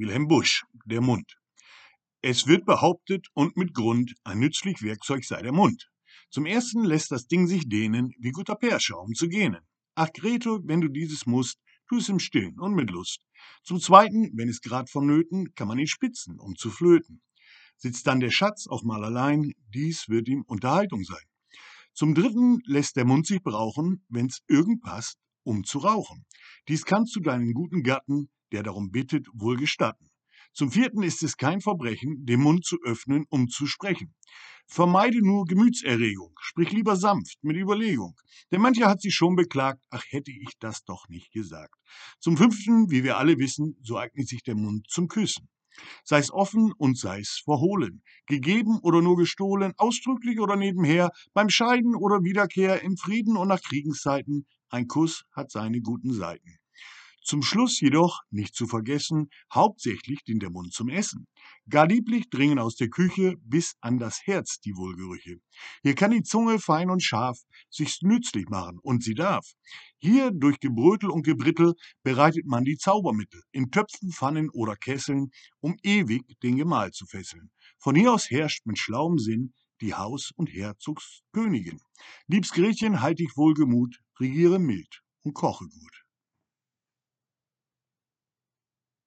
Wilhelm Busch, der Mund. Es wird behauptet und mit Grund, ein nützlich Werkzeug sei der Mund. Zum ersten lässt das Ding sich dehnen, wie guter Perschaum zu gähnen. Ach, Gretel, wenn du dieses musst, tu es im Stillen und mit Lust. Zum zweiten, wenn es grad vonnöten, kann man ihn spitzen, um zu flöten. Sitzt dann der Schatz auf mal allein, dies wird ihm Unterhaltung sein. Zum dritten lässt der Mund sich brauchen, wenn's irgend passt, um zu rauchen. Dies kannst du deinen guten Gatten, der darum bittet, wohl gestatten. Zum vierten ist es kein Verbrechen, den Mund zu öffnen, um zu sprechen. Vermeide nur Gemütserregung, sprich lieber sanft, mit Überlegung. Denn mancher hat sich schon beklagt, ach hätte ich das doch nicht gesagt. Zum fünften, wie wir alle wissen, so eignet sich der Mund zum Küssen. Sei es offen und sei es verhohlen, gegeben oder nur gestohlen, ausdrücklich oder nebenher, beim Scheiden oder Wiederkehr, im Frieden und nach Kriegenszeiten, ein Kuss hat seine guten Seiten. Zum Schluss jedoch, nicht zu vergessen, hauptsächlich dient der Mund zum Essen. Gar lieblich dringen aus der Küche bis an das Herz die Wohlgerüche. Hier kann die Zunge fein und scharf sich's nützlich machen, und sie darf. Hier durch Gebrötel und Gebrittel bereitet man die Zaubermittel, in Töpfen, Pfannen oder Kesseln, um ewig den Gemahl zu fesseln. Von hier aus herrscht mit schlauem Sinn die Haus- und Herzogskönigin. Liebs Gretchen, halt dich wohlgemut, regiere mild und koche gut.